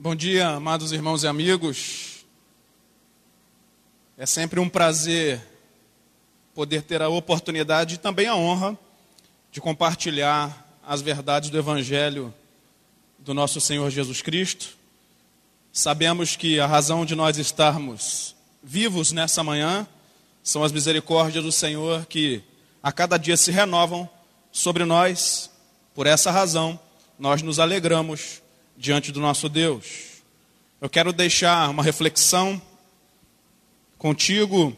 Bom dia, amados irmãos e amigos. É sempre um prazer poder ter a oportunidade e também a honra de compartilhar as verdades do Evangelho do nosso Senhor Jesus Cristo. Sabemos que a razão de nós estarmos vivos nessa manhã são as misericórdias do Senhor que a cada dia se renovam sobre nós. Por essa razão, nós nos alegramos diante do nosso Deus. Eu quero deixar uma reflexão contigo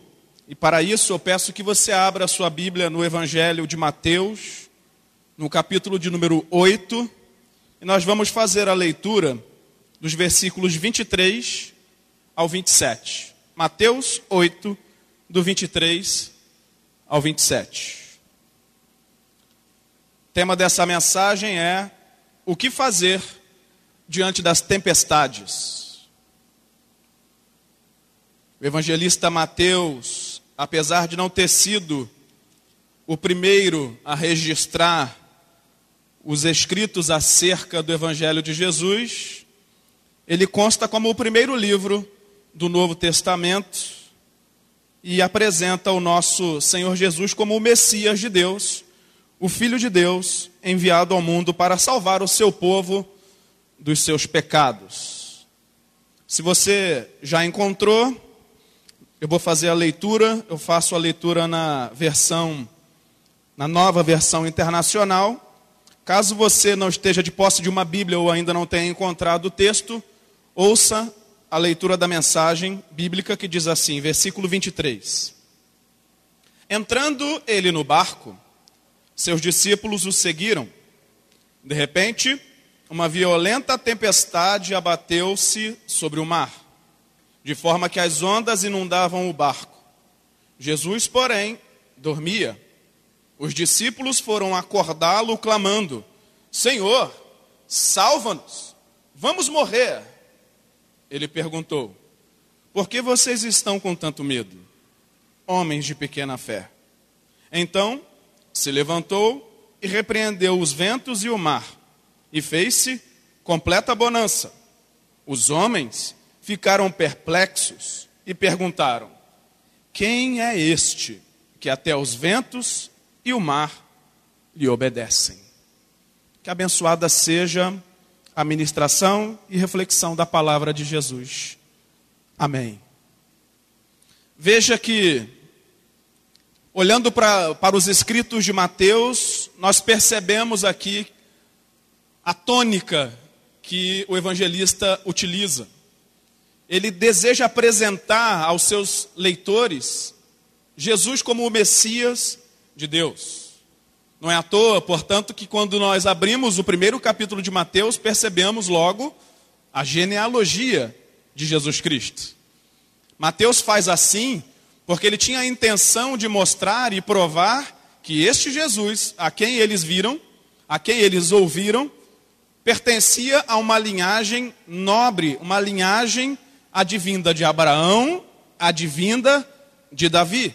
e para isso eu peço que você abra a sua Bíblia no Evangelho de Mateus, no capítulo de número 8, e nós vamos fazer a leitura dos versículos 23 ao 27. Mateus 8, do 23 ao 27. O tema dessa mensagem é o que fazer diante das tempestades. O evangelista Mateus, apesar de não ter sido o primeiro a registrar os escritos acerca do Evangelho de Jesus, ele consta como o primeiro livro do Novo Testamento e apresenta o nosso Senhor Jesus como o Messias de Deus, o Filho de Deus, enviado ao mundo para salvar o seu povo dos seus pecados. Se você já encontrou, eu vou fazer a leitura, eu faço a leitura na versão, na nova versão internacional. Caso você não esteja de posse de uma Bíblia ou ainda não tenha encontrado o texto, ouça a leitura da mensagem bíblica que diz assim, versículo 23. Entrando ele no barco, seus discípulos o seguiram. De repente, uma violenta tempestade abateu-se sobre o mar, de forma que as ondas inundavam o barco. Jesus, porém, dormia. Os discípulos foram acordá-lo, clamando: Senhor, salva-nos, vamos morrer. Ele perguntou: Por que vocês estão com tanto medo, homens de pequena fé? Então se levantou e repreendeu os ventos e o mar e fez-se completa bonança. Os homens ficaram perplexos e perguntaram: Quem é este que até os ventos e o mar lhe obedecem? Que abençoada seja a ministração e reflexão da palavra de Jesus. Amém. Veja que, olhando para, para os escritos de Mateus, nós percebemos aqui a tônica que o evangelista utiliza. Ele deseja apresentar aos seus leitores Jesus como o Messias de Deus. Não é à toa, portanto, que quando nós abrimos o primeiro capítulo de Mateus, percebemos logo a genealogia de Jesus Cristo. Mateus faz assim porque ele tinha a intenção de mostrar e provar que este Jesus, a quem eles viram, a quem eles ouviram, pertencia a uma linhagem nobre, uma linhagem advinda de Abraão, advinda de Davi.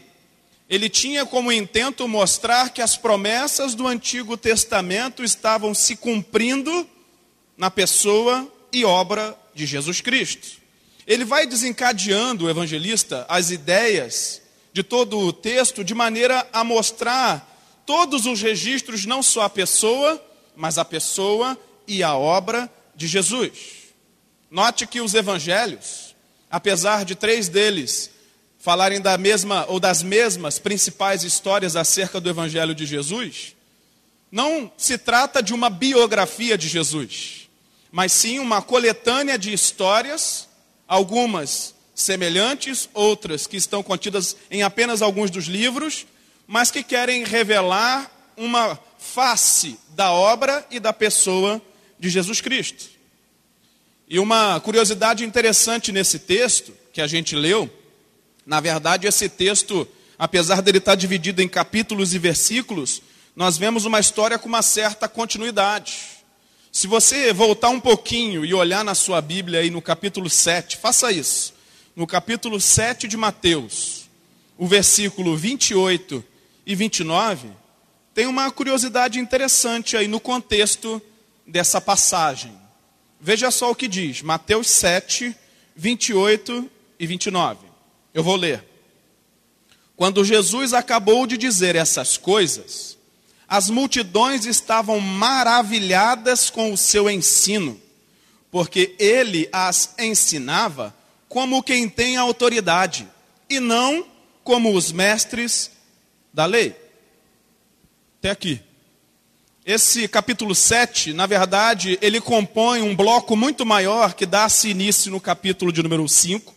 Ele tinha como intento mostrar que as promessas do Antigo Testamento estavam se cumprindo na pessoa e obra de Jesus Cristo. Ele vai desencadeando, o evangelista, as ideias de todo o texto de maneira a mostrar todos os registros, não só a pessoa, mas a pessoa e a obra de Jesus. Note que os evangelhos, apesar de três deles falarem da mesma ou das mesmas principais histórias acerca do evangelho de Jesus, não se trata de uma biografia de Jesus, mas sim uma coletânea de histórias, algumas semelhantes, outras que estão contidas em apenas alguns dos livros, mas que querem revelar uma face da obra e da pessoa de Jesus Cristo. E uma curiosidade interessante nesse texto que a gente leu, na verdade, esse texto, apesar dele estar dividido em capítulos e versículos, nós vemos uma história com uma certa continuidade. Se você voltar um pouquinho e olhar na sua Bíblia aí no capítulo 7, faça isso. No capítulo 7 de Mateus, o versículo 28 e 29, tem uma curiosidade interessante aí no contexto dessa passagem. Veja só o que diz, Mateus 7, 28 e 29. Eu vou ler. Quando Jesus acabou de dizer essas coisas, as multidões estavam maravilhadas com o seu ensino, porque ele as ensinava como quem tem autoridade, e não como os mestres da lei. Até aqui. Esse capítulo 7, na verdade, ele compõe um bloco muito maior que dá-se início no capítulo de número 5,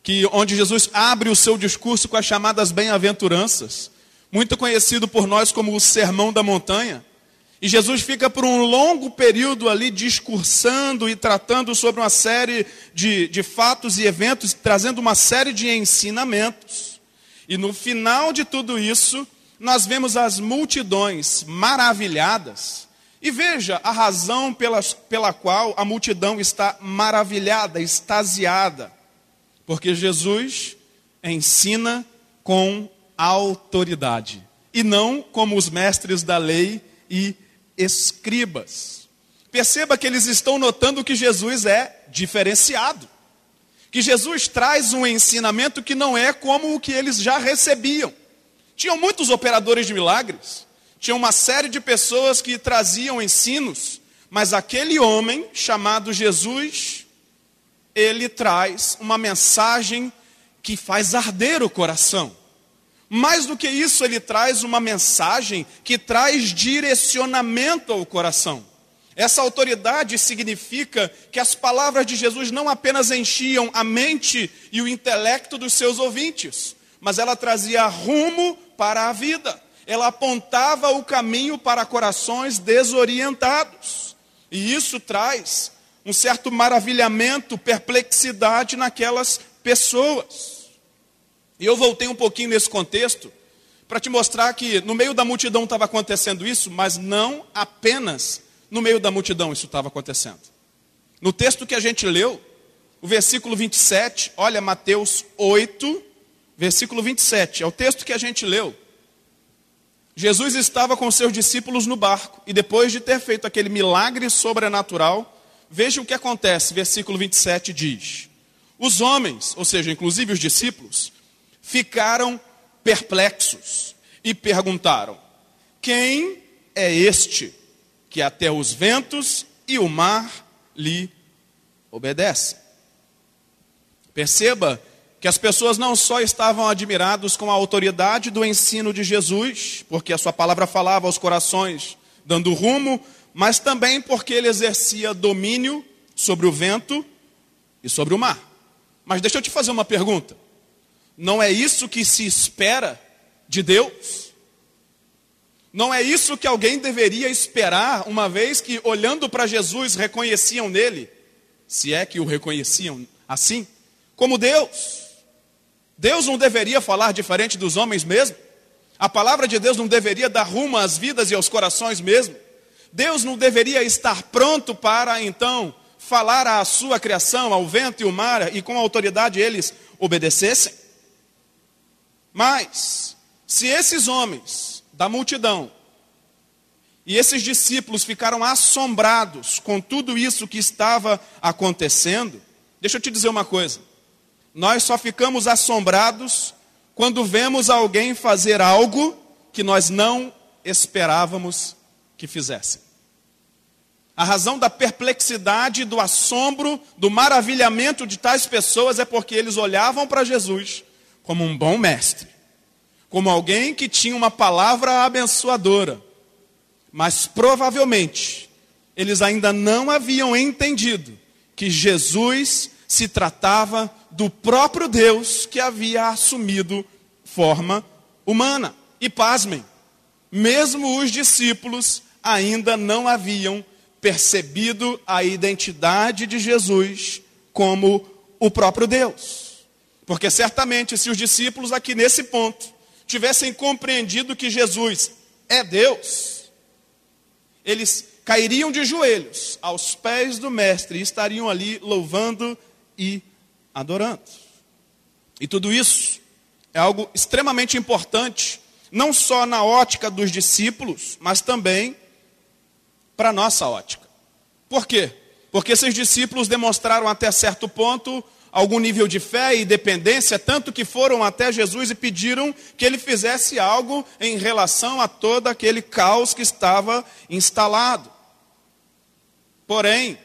que onde Jesus abre o seu discurso com as chamadas bem-aventuranças, muito conhecido por nós como o Sermão da Montanha. E Jesus fica por um longo período ali discursando e tratando sobre uma série de, de fatos e eventos, trazendo uma série de ensinamentos. E no final de tudo isso, nós vemos as multidões maravilhadas. E veja a razão pela, pela qual a multidão está maravilhada, extasiada. Porque Jesus ensina com autoridade. E não como os mestres da lei e escribas. Perceba que eles estão notando que Jesus é diferenciado. Que Jesus traz um ensinamento que não é como o que eles já recebiam. Tinham muitos operadores de milagres, tinha uma série de pessoas que traziam ensinos, mas aquele homem chamado Jesus, ele traz uma mensagem que faz arder o coração. Mais do que isso, ele traz uma mensagem que traz direcionamento ao coração. Essa autoridade significa que as palavras de Jesus não apenas enchiam a mente e o intelecto dos seus ouvintes, mas ela trazia rumo para a vida. Ela apontava o caminho para corações desorientados. E isso traz um certo maravilhamento, perplexidade naquelas pessoas. E eu voltei um pouquinho nesse contexto para te mostrar que no meio da multidão estava acontecendo isso, mas não apenas no meio da multidão isso estava acontecendo. No texto que a gente leu, o versículo 27, olha Mateus 8, versículo 27, é o texto que a gente leu. Jesus estava com seus discípulos no barco e depois de ter feito aquele milagre sobrenatural, veja o que acontece. Versículo 27 diz: Os homens, ou seja, inclusive os discípulos, ficaram perplexos e perguntaram: Quem é este que até os ventos e o mar lhe obedecem? Perceba que as pessoas não só estavam admirados com a autoridade do ensino de Jesus, porque a sua palavra falava aos corações, dando rumo, mas também porque ele exercia domínio sobre o vento e sobre o mar. Mas deixa eu te fazer uma pergunta. Não é isso que se espera de Deus? Não é isso que alguém deveria esperar, uma vez que, olhando para Jesus, reconheciam nele, se é que o reconheciam assim, como Deus? Deus não deveria falar diferente dos homens mesmo? A palavra de Deus não deveria dar rumo às vidas e aos corações mesmo? Deus não deveria estar pronto para então falar à sua criação, ao vento e ao mar, e com autoridade eles obedecessem? Mas, se esses homens da multidão e esses discípulos ficaram assombrados com tudo isso que estava acontecendo, deixa eu te dizer uma coisa. Nós só ficamos assombrados quando vemos alguém fazer algo que nós não esperávamos que fizesse. A razão da perplexidade, do assombro, do maravilhamento de tais pessoas é porque eles olhavam para Jesus como um bom mestre, como alguém que tinha uma palavra abençoadora, mas provavelmente eles ainda não haviam entendido que Jesus se tratava do próprio Deus que havia assumido forma humana. E pasmem, mesmo os discípulos ainda não haviam percebido a identidade de Jesus como o próprio Deus. Porque certamente, se os discípulos aqui nesse ponto tivessem compreendido que Jesus é Deus, eles cairiam de joelhos aos pés do Mestre e estariam ali louvando e adorando. E tudo isso é algo extremamente importante, não só na ótica dos discípulos, mas também para a nossa ótica. Por quê? Porque seus discípulos demonstraram até certo ponto algum nível de fé e dependência, tanto que foram até Jesus e pediram que ele fizesse algo em relação a todo aquele caos que estava instalado. Porém,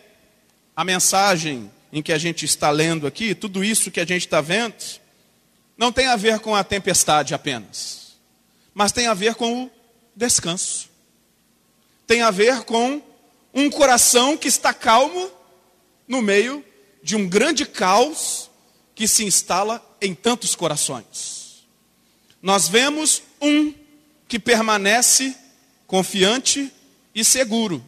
a mensagem em que a gente está lendo aqui, tudo isso que a gente está vendo, não tem a ver com a tempestade apenas, mas tem a ver com o descanso. Tem a ver com um coração que está calmo no meio de um grande caos que se instala em tantos corações. Nós vemos um que permanece confiante e seguro,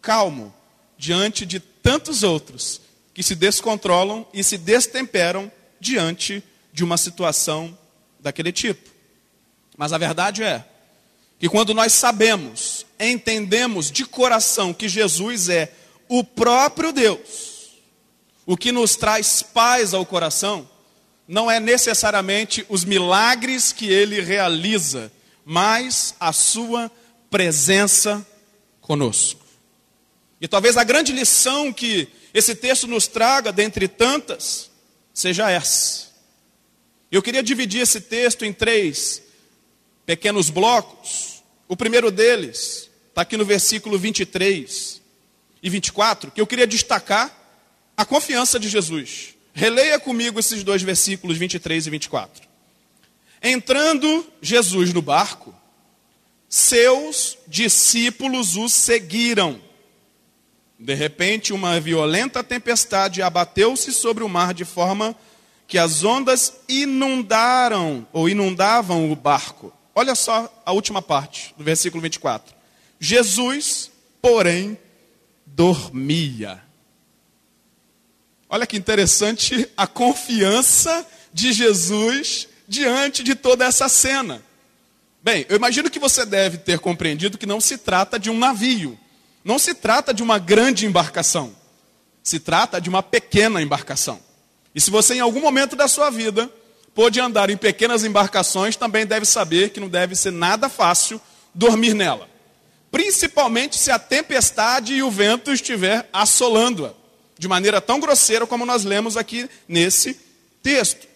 calmo, diante de tantos outros que se descontrolam e se destemperam diante de uma situação daquele tipo. Mas a verdade é que quando nós sabemos, entendemos de coração que Jesus é o próprio Deus, o que nos traz paz ao coração não é necessariamente os milagres que ele realiza, mas a sua presença conosco. E talvez a grande lição que esse texto nos traga, dentre tantas, seja essa. Eu queria dividir esse texto em três pequenos blocos. O primeiro deles está aqui no versículo 23 e 24, que eu queria destacar a confiança de Jesus. Releia comigo esses dois versículos 23 e 24. Entrando Jesus no barco, seus discípulos o seguiram. De repente, uma violenta tempestade abateu-se sobre o mar de forma que as ondas inundaram ou inundavam o barco. Olha só a última parte do versículo 24. Jesus, porém, dormia. Olha que interessante a confiança de Jesus diante de toda essa cena. Bem, eu imagino que você deve ter compreendido que não se trata de um navio, não se trata de uma grande embarcação, se trata de uma pequena embarcação. E se você em algum momento da sua vida pôde andar em pequenas embarcações, também deve saber que não deve ser nada fácil dormir nela. Principalmente se a tempestade e o vento estiver assolando-a de maneira tão grosseira como nós lemos aqui nesse texto.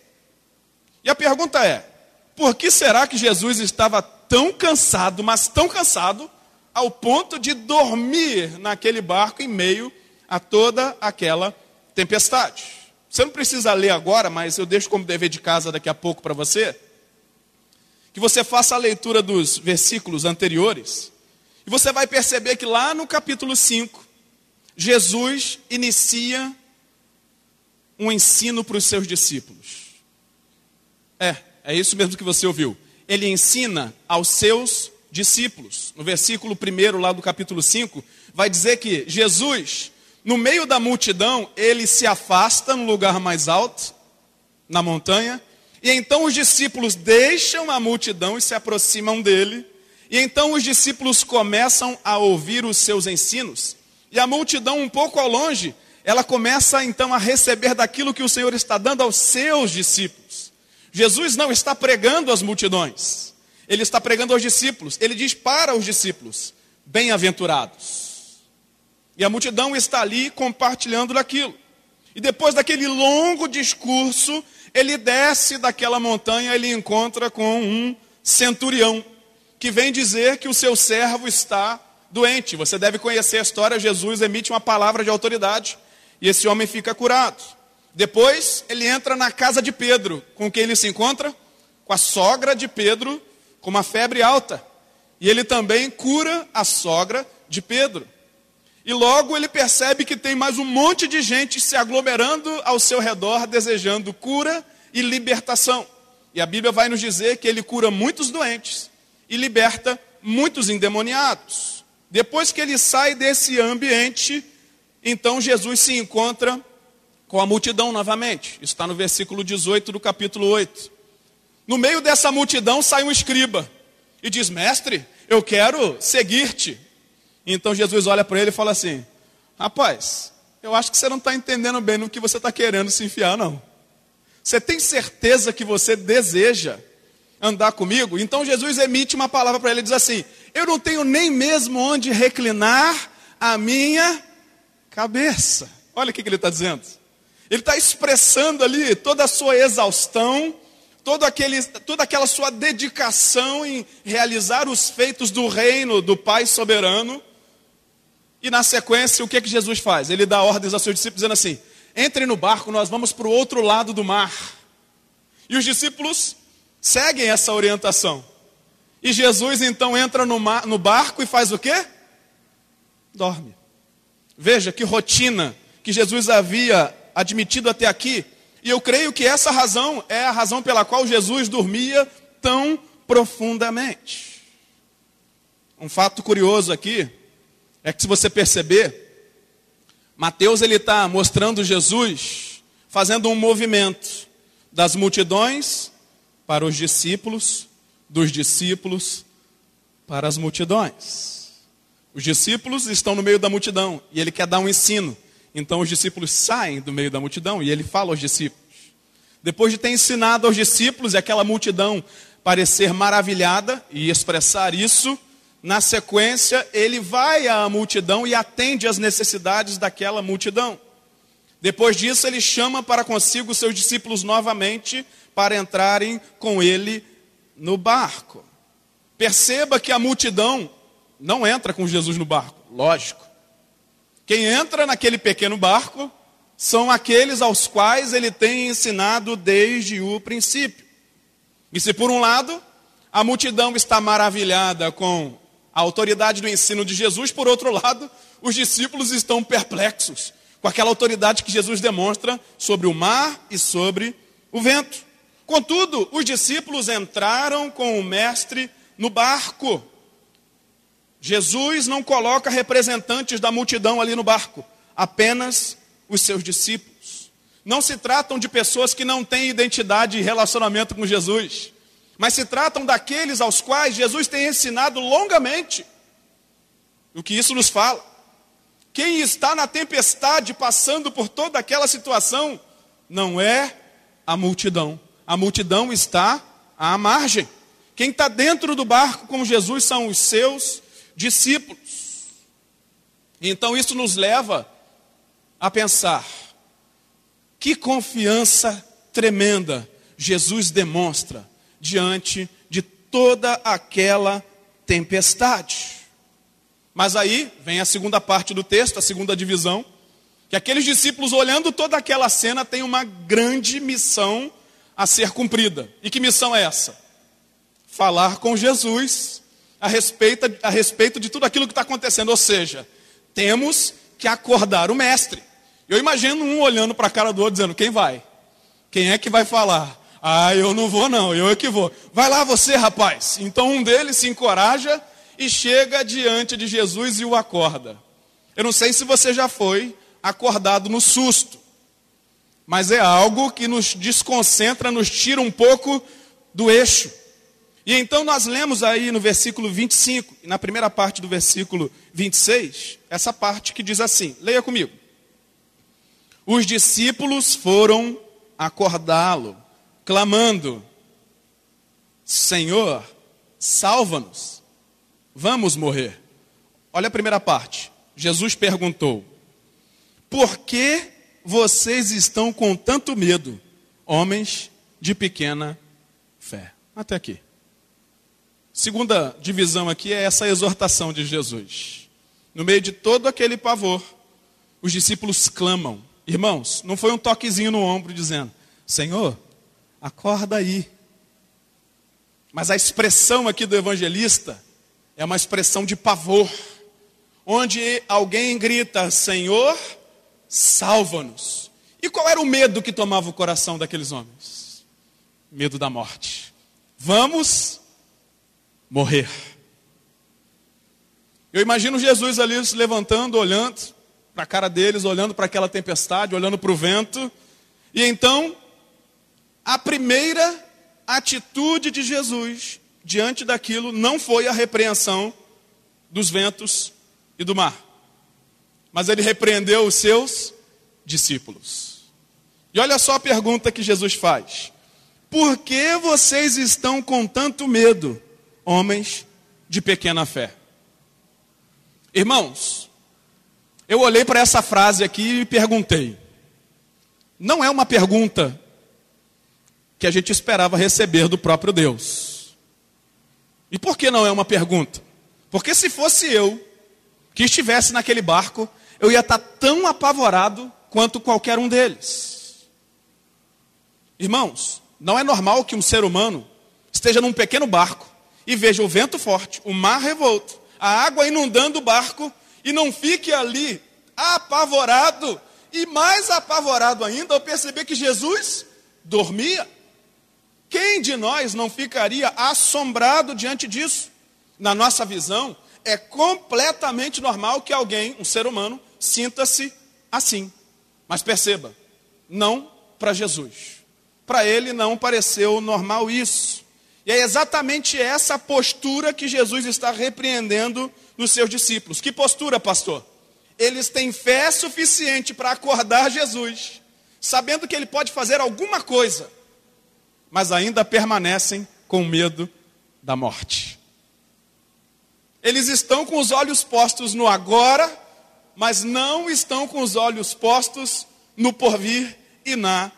E a pergunta é: por que será que Jesus estava tão cansado, mas tão cansado, ao ponto de dormir naquele barco em meio a toda aquela tempestade? Você não precisa ler agora, mas eu deixo como dever de casa daqui a pouco para você. Que você faça a leitura dos versículos anteriores. E você vai perceber que lá no capítulo 5, Jesus inicia um ensino para os seus discípulos. É, é isso mesmo que você ouviu. Ele ensina aos seus discípulos. No versículo 1 lá do capítulo 5, vai dizer que Jesus, no meio da multidão, ele se afasta no lugar mais alto, na montanha, e então os discípulos deixam a multidão e se aproximam dele, e então os discípulos começam a ouvir os seus ensinos. E a multidão, um pouco ao longe, ela começa então a receber daquilo que o Senhor está dando aos seus discípulos. Jesus não está pregando às multidões, ele está pregando aos discípulos. Ele diz para os discípulos: bem-aventurados. E a multidão está ali compartilhando daquilo. E depois daquele longo discurso, ele desce daquela montanha, ele encontra com um centurião, que vem dizer que o seu servo está doente. Você deve conhecer a história. Jesus emite uma palavra de autoridade e esse homem fica curado. Depois ele entra na casa de Pedro. Com quem ele se encontra? Com a sogra de Pedro, com uma febre alta. E ele também cura a sogra de Pedro. E logo ele percebe que tem mais um monte de gente se aglomerando ao seu redor, desejando cura e libertação. E a Bíblia vai nos dizer que ele cura muitos doentes e liberta muitos endemoniados. Depois que ele sai desse ambiente, então Jesus se encontra com a multidão novamente. Isso está no versículo 18 do capítulo 8. No meio dessa multidão sai um escriba e diz: Mestre, eu quero seguir-te. Então Jesus olha para ele e fala assim: Rapaz, eu acho que você não está entendendo bem no que você está querendo se enfiar, não. Você tem certeza que você deseja andar comigo? Então Jesus emite uma palavra para ele e diz assim: Eu não tenho nem mesmo onde reclinar a minha cabeça. Olha o que ele está dizendo. Ele está expressando ali toda a sua exaustão, todo aquele, toda aquela sua dedicação em realizar os feitos do reino do Pai soberano. E na sequência, o que, que Jesus faz? Ele dá ordens aos seus discípulos dizendo assim: entre no barco, nós vamos para o outro lado do mar. E os discípulos seguem essa orientação. E Jesus então entra no, mar, no barco e faz o quê? Dorme. Veja que rotina que Jesus havia admitido até aqui. E eu creio que essa razão é a razão pela qual Jesus dormia tão profundamente. Um fato curioso aqui é que se você perceber, Mateus ele está mostrando Jesus fazendo um movimento das multidões para os discípulos, dos discípulos para as multidões. Os discípulos estão no meio da multidão e ele quer dar um ensino. Então os discípulos saem do meio da multidão e ele fala aos discípulos. Depois de ter ensinado aos discípulos e aquela multidão parecer maravilhada e expressar isso, na sequência ele vai à multidão e atende às necessidades daquela multidão. Depois disso, ele chama para consigo seus discípulos novamente para entrarem com ele no barco. Perceba que a multidão não entra com Jesus no barco, lógico. Quem entra naquele pequeno barco são aqueles aos quais ele tem ensinado desde o princípio. E se por um lado a multidão está maravilhada com a autoridade do ensino de Jesus, por outro lado, os discípulos estão perplexos com aquela autoridade que Jesus demonstra sobre o mar e sobre o vento. Contudo, os discípulos entraram com o mestre no barco. Jesus não coloca representantes da multidão ali no barco, apenas os seus discípulos. Não se tratam de pessoas que não têm identidade e relacionamento com Jesus, mas se tratam daqueles aos quais Jesus tem ensinado longamente. O que isso nos fala? Quem está na tempestade, passando por toda aquela situação, não é a multidão. A multidão está à margem. Quem está dentro do barco com Jesus são os seus discípulos. Então isso nos leva a pensar: que confiança tremenda Jesus demonstra diante de toda aquela tempestade. Mas aí vem a segunda parte do texto, a segunda divisão, que aqueles discípulos, olhando toda aquela cena, têm uma grande missão a ser cumprida. E que missão é essa? Falar com Jesus a respeito, a respeito de tudo aquilo que está acontecendo. Ou seja, temos que acordar o mestre. Eu imagino um olhando para a cara do outro dizendo: quem vai? Quem é que vai falar? Ah, eu não vou, não, eu é que vou. Vai lá você, rapaz. Então um deles se encoraja e chega diante de Jesus e o acorda. Eu não sei se você já foi acordado no susto, mas é algo que nos desconcentra, nos tira um pouco do eixo. E então nós lemos aí no versículo 25, e na primeira parte do versículo 26, essa parte que diz assim: leia comigo. Os discípulos foram acordá-lo, clamando: Senhor, salva-nos, vamos morrer. Olha a primeira parte. Jesus perguntou: Por que vocês estão com tanto medo, homens de pequena fé? Até aqui. Segunda divisão aqui é essa exortação de Jesus. No meio de todo aquele pavor, os discípulos clamam. Irmãos, não foi um toquezinho no ombro dizendo: Senhor, acorda aí. Mas a expressão aqui do evangelista é uma expressão de pavor, onde alguém grita: Senhor, salva-nos. E qual era o medo que tomava o coração daqueles homens? Medo da morte. Vamos morrer. Eu imagino Jesus ali se levantando, olhando para a cara deles, olhando para aquela tempestade, olhando para o vento. E então, a primeira atitude de Jesus diante daquilo não foi a repreensão dos ventos e do mar, mas ele repreendeu os seus discípulos. E olha só a pergunta que Jesus faz: Por que vocês estão com tanto medo? Homens de pequena fé. Irmãos, Eu olhei para essa frase aqui e perguntei. Não é uma pergunta que a gente esperava receber do próprio Deus. E por que não é uma pergunta? Porque se fosse eu que estivesse naquele barco, eu ia estar tão apavorado quanto qualquer um deles. Irmãos, não é normal que um ser humano esteja num pequeno barco e veja o vento forte, o mar revolto, a água inundando o barco e não fique ali apavorado e mais apavorado ainda ao perceber que Jesus dormia. Quem de nós não ficaria assombrado diante disso? Na nossa visão, é completamente normal que alguém, um ser humano, sinta-se assim. Mas perceba, não para Jesus. Para ele não pareceu normal isso. E é exatamente essa postura que Jesus está repreendendo nos seus discípulos. Que postura, pastor? Eles têm fé suficiente para acordar Jesus, sabendo que ele pode fazer alguma coisa, mas ainda permanecem com medo da morte. Eles estão com os olhos postos no agora, mas não estão com os olhos postos no porvir e na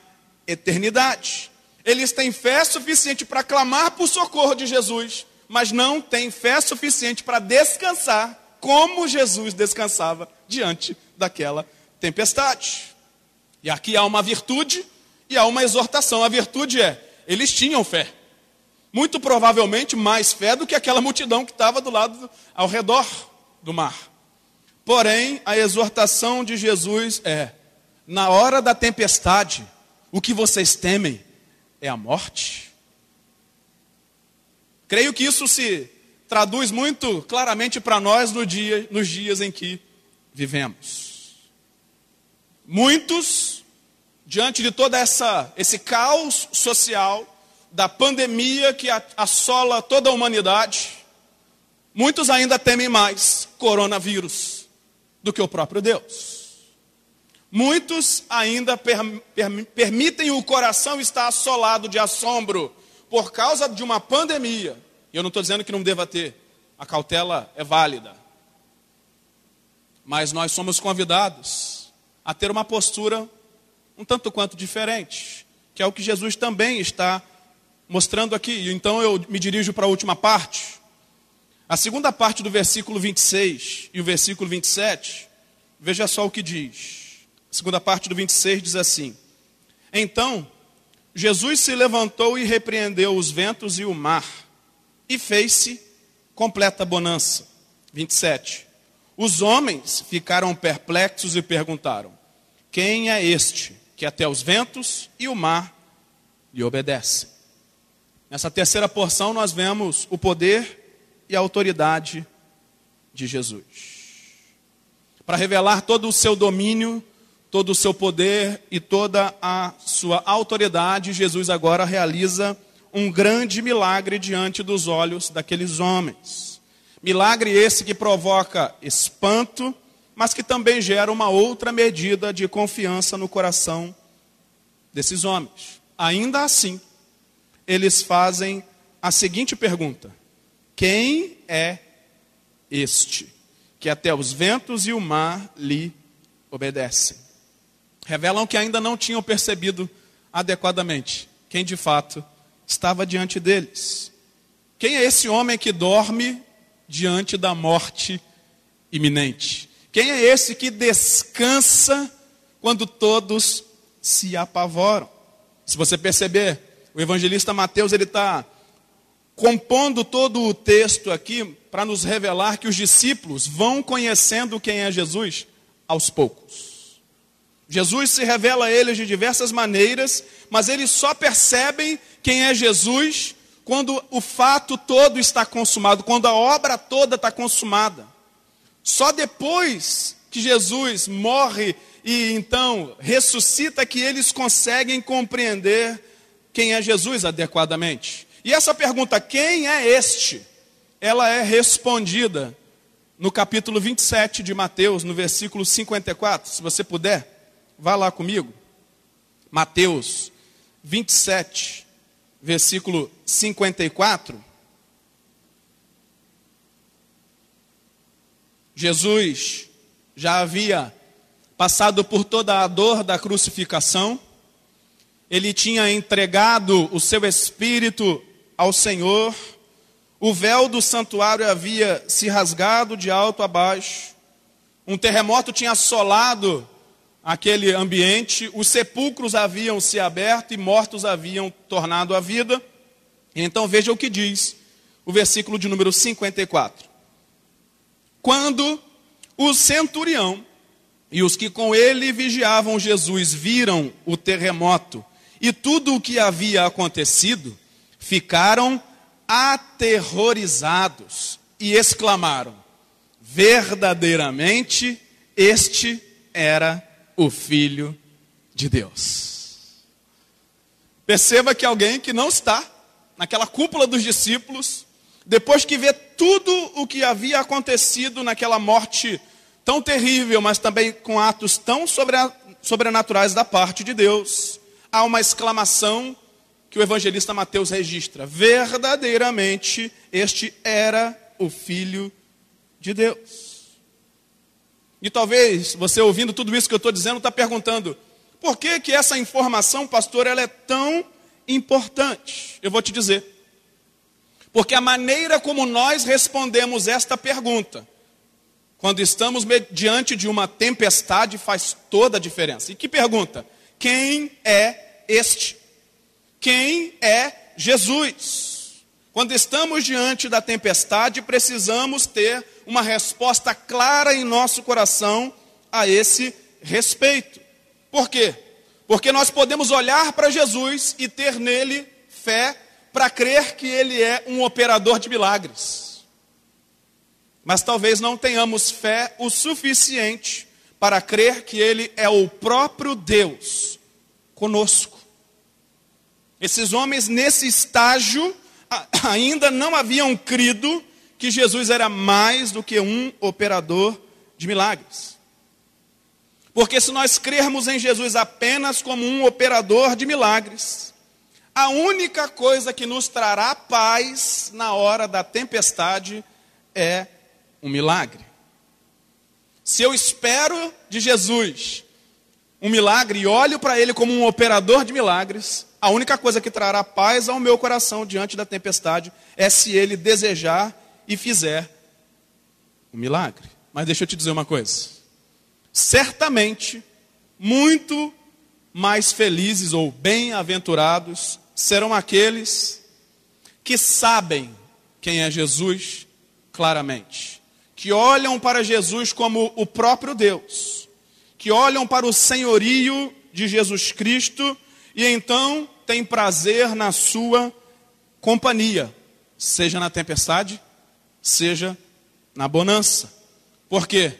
eternidade. Eles têm fé suficiente para clamar por socorro de Jesus, mas não têm fé suficiente para descansar como Jesus descansava diante daquela tempestade. E aqui há uma virtude e há uma exortação. A virtude é: eles tinham fé. Muito provavelmente mais fé do que aquela multidão que estava do lado, ao redor do mar. Porém, a exortação de Jesus é: na hora da tempestade, o que vocês temem é a morte. Creio que isso se traduz muito claramente para nós no dia, nos dias em que vivemos. Muitos, diante de toda essa esse caos social, da pandemia que assola toda a humanidade, muitos ainda temem mais coronavírus do que o próprio Deus. Muitos ainda per, per, permitem o coração estar assolado de assombro por causa de uma pandemia. E eu não estou dizendo que não deva ter, a cautela é válida. Mas nós somos convidados a ter uma postura um tanto quanto diferente, que é o que Jesus também está mostrando aqui. Então eu me dirijo para a última parte. A segunda parte do versículo 26 e o versículo 27, veja só o que diz. A segunda parte do 26 diz assim: Então Jesus se levantou e repreendeu os ventos e o mar, e fez-se completa bonança. 27. Os homens ficaram perplexos e perguntaram: Quem é este que até os ventos e o mar lhe obedecem? Nessa terceira porção, nós vemos o poder e a autoridade de Jesus. Para revelar todo o seu domínio, todo o seu poder e toda a sua autoridade, Jesus agora realiza um grande milagre diante dos olhos daqueles homens. Milagre esse que provoca espanto, mas que também gera uma outra medida de confiança no coração desses homens. Ainda assim, eles fazem a seguinte pergunta: Quem é este que até os ventos e o mar lhe obedecem? Revelam que ainda não tinham percebido adequadamente quem de fato estava diante deles. Quem é esse homem que dorme diante da morte iminente? Quem é esse que descansa quando todos se apavoram? Se você perceber, o evangelista Mateus ele está compondo todo o texto aqui para nos revelar que os discípulos vão conhecendo quem é Jesus aos poucos. Jesus se revela a eles de diversas maneiras, mas eles só percebem quem é Jesus quando o fato todo está consumado, quando a obra toda está consumada. Só depois que Jesus morre e então ressuscita que eles conseguem compreender quem é Jesus adequadamente. E essa pergunta, quem é este? Ela é respondida no capítulo 27 de Mateus, no versículo 54. Se você puder, vá lá comigo. Mateus 27, versículo 54. Jesus já havia passado por toda a dor da crucificação, ele tinha entregado o seu espírito ao Senhor, o véu do santuário havia se rasgado de alto a baixo, um terremoto tinha assolado aquele ambiente, os sepulcros haviam se aberto e mortos haviam tornado a vida. Então veja o que diz o versículo de número 54. Quando o centurião e os que com ele vigiavam Jesus viram o terremoto e tudo o que havia acontecido, ficaram aterrorizados e exclamaram: verdadeiramente este era o Filho de Deus. Perceba que alguém que não está naquela cúpula dos discípulos, depois que vê tudo o que havia acontecido naquela morte tão terrível, mas também com atos tão sobrenaturais da parte de Deus, há uma exclamação que o evangelista Mateus registra: verdadeiramente este era o Filho de Deus. E talvez você ouvindo tudo isso que eu estou dizendo está perguntando: por que, que essa informação, pastor, ela é tão importante? Eu vou te dizer. Porque a maneira como nós respondemos esta pergunta, quando estamos diante de uma tempestade, faz toda a diferença. E que pergunta? Quem é este? Quem é Jesus? Quando estamos diante da tempestade, precisamos ter uma resposta clara em nosso coração a esse respeito. Por quê? Porque nós podemos olhar para Jesus e ter nele fé para crer que ele é um operador de milagres. Mas talvez não tenhamos fé o suficiente para crer que ele é o próprio Deus conosco. Esses homens, nesse estágio, ainda não haviam crido que Jesus era mais do que um operador de milagres. Porque se nós crermos em Jesus apenas como um operador de milagres, a única coisa que nos trará paz na hora da tempestade é um milagre. Se eu espero de Jesus um milagre e olho para ele como um operador de milagres, a única coisa que trará paz ao meu coração diante da tempestade é se ele desejar e fizer um milagre. Mas deixa eu te dizer uma coisa. Certamente, muito mais felizes ou bem-aventurados serão aqueles que sabem quem é Jesus claramente, que olham para Jesus como o próprio Deus, que olham para o senhorio de Jesus Cristo e então tem prazer na sua companhia, seja na tempestade, seja na bonança. Por quê?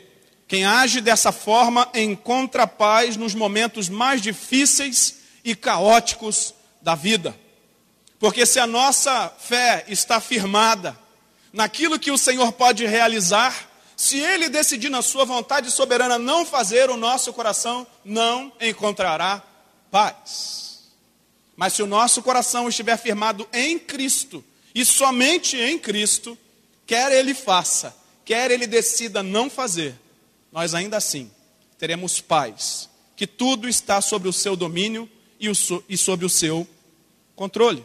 Quem age dessa forma encontra paz nos momentos mais difíceis e caóticos da vida. Porque se a nossa fé está firmada naquilo que o Senhor pode realizar, se Ele decidir na Sua vontade soberana não fazer, o nosso coração não encontrará paz. Mas se o nosso coração estiver firmado em Cristo, e somente em Cristo, quer Ele faça, quer Ele decida não fazer, nós ainda assim teremos paz, que tudo está sobre o seu domínio e, o, e sobre o seu controle.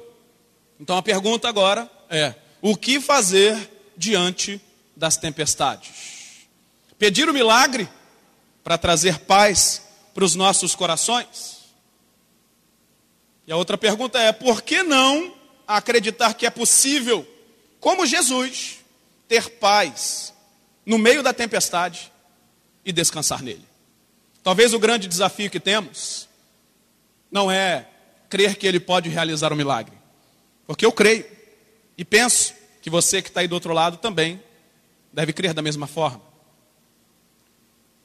Então a pergunta agora é: o que fazer diante das tempestades? Pedir o milagre para trazer paz para os nossos corações? E a outra pergunta é: por que não acreditar que é possível, como Jesus, ter paz no meio da tempestade e descansar nele? Talvez o grande desafio que temos não é crer que ele pode realizar um milagre, porque eu creio e penso que você que está aí do outro lado também deve crer da mesma forma.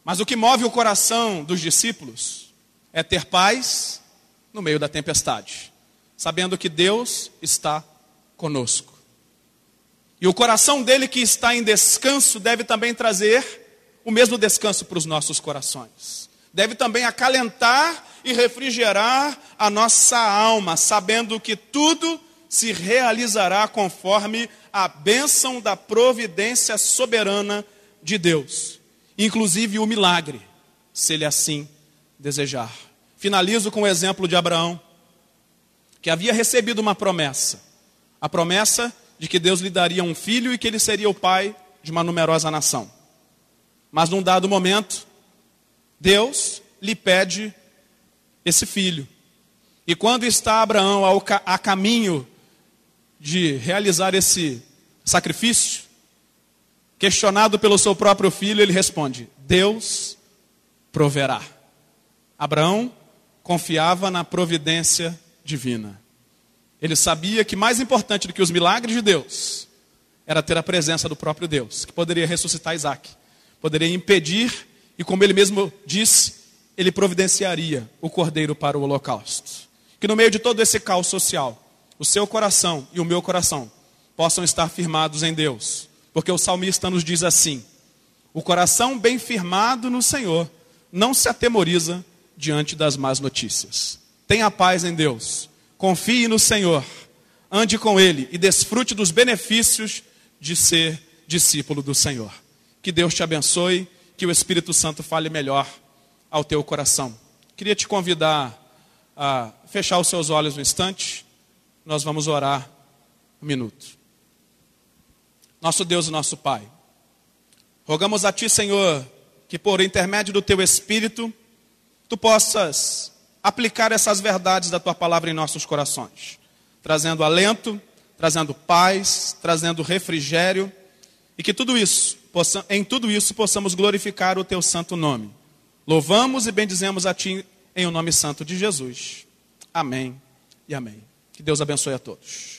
Mas o que move o coração dos discípulos é ter paz no meio da tempestade, sabendo que Deus está conosco. E o coração dele que está em descanso deve também trazer o mesmo descanso para os nossos corações. Deve também acalentar e refrigerar a nossa alma, sabendo que tudo se realizará conforme a bênção da providência soberana de Deus. inclusive o milagre, se ele assim desejar. Finalizo com o exemplo de Abraão, que havia recebido uma promessa. A promessa de que Deus lhe daria um filho e que ele seria o pai de uma numerosa nação. Mas num dado momento, Deus lhe pede esse filho. E quando está Abraão ao, a caminho de realizar esse sacrifício, questionado pelo seu próprio filho, ele responde: Deus proverá. Abraão confiava na providência divina. Ele sabia que mais importante do que os milagres de Deus era ter a presença do próprio Deus, que poderia ressuscitar Isaac, poderia impedir, e como ele mesmo disse, ele providenciaria o cordeiro para o holocausto. Que no meio de todo esse caos social, o seu coração e o meu coração possam estar firmados em Deus, porque o salmista nos diz assim: o coração bem firmado no Senhor não se atemoriza diante das más notícias. Tenha paz em Deus, confie no Senhor, ande com Ele e desfrute dos benefícios de ser discípulo do Senhor. Que Deus te abençoe, que o Espírito Santo fale melhor ao teu coração. Queria te convidar a fechar os seus olhos um instante, nós vamos orar um minuto. Nosso Deus e nosso Pai, rogamos a Ti, Senhor, que por intermédio do Teu Espírito, Tu possas aplicar essas verdades da Tua palavra em nossos corações, trazendo alento, trazendo paz, trazendo refrigério, e que tudo isso, em tudo isso possamos glorificar o Teu santo nome. Louvamos e bendizemos a Ti em o nome santo de Jesus. Amém e amém. Que Deus abençoe a todos.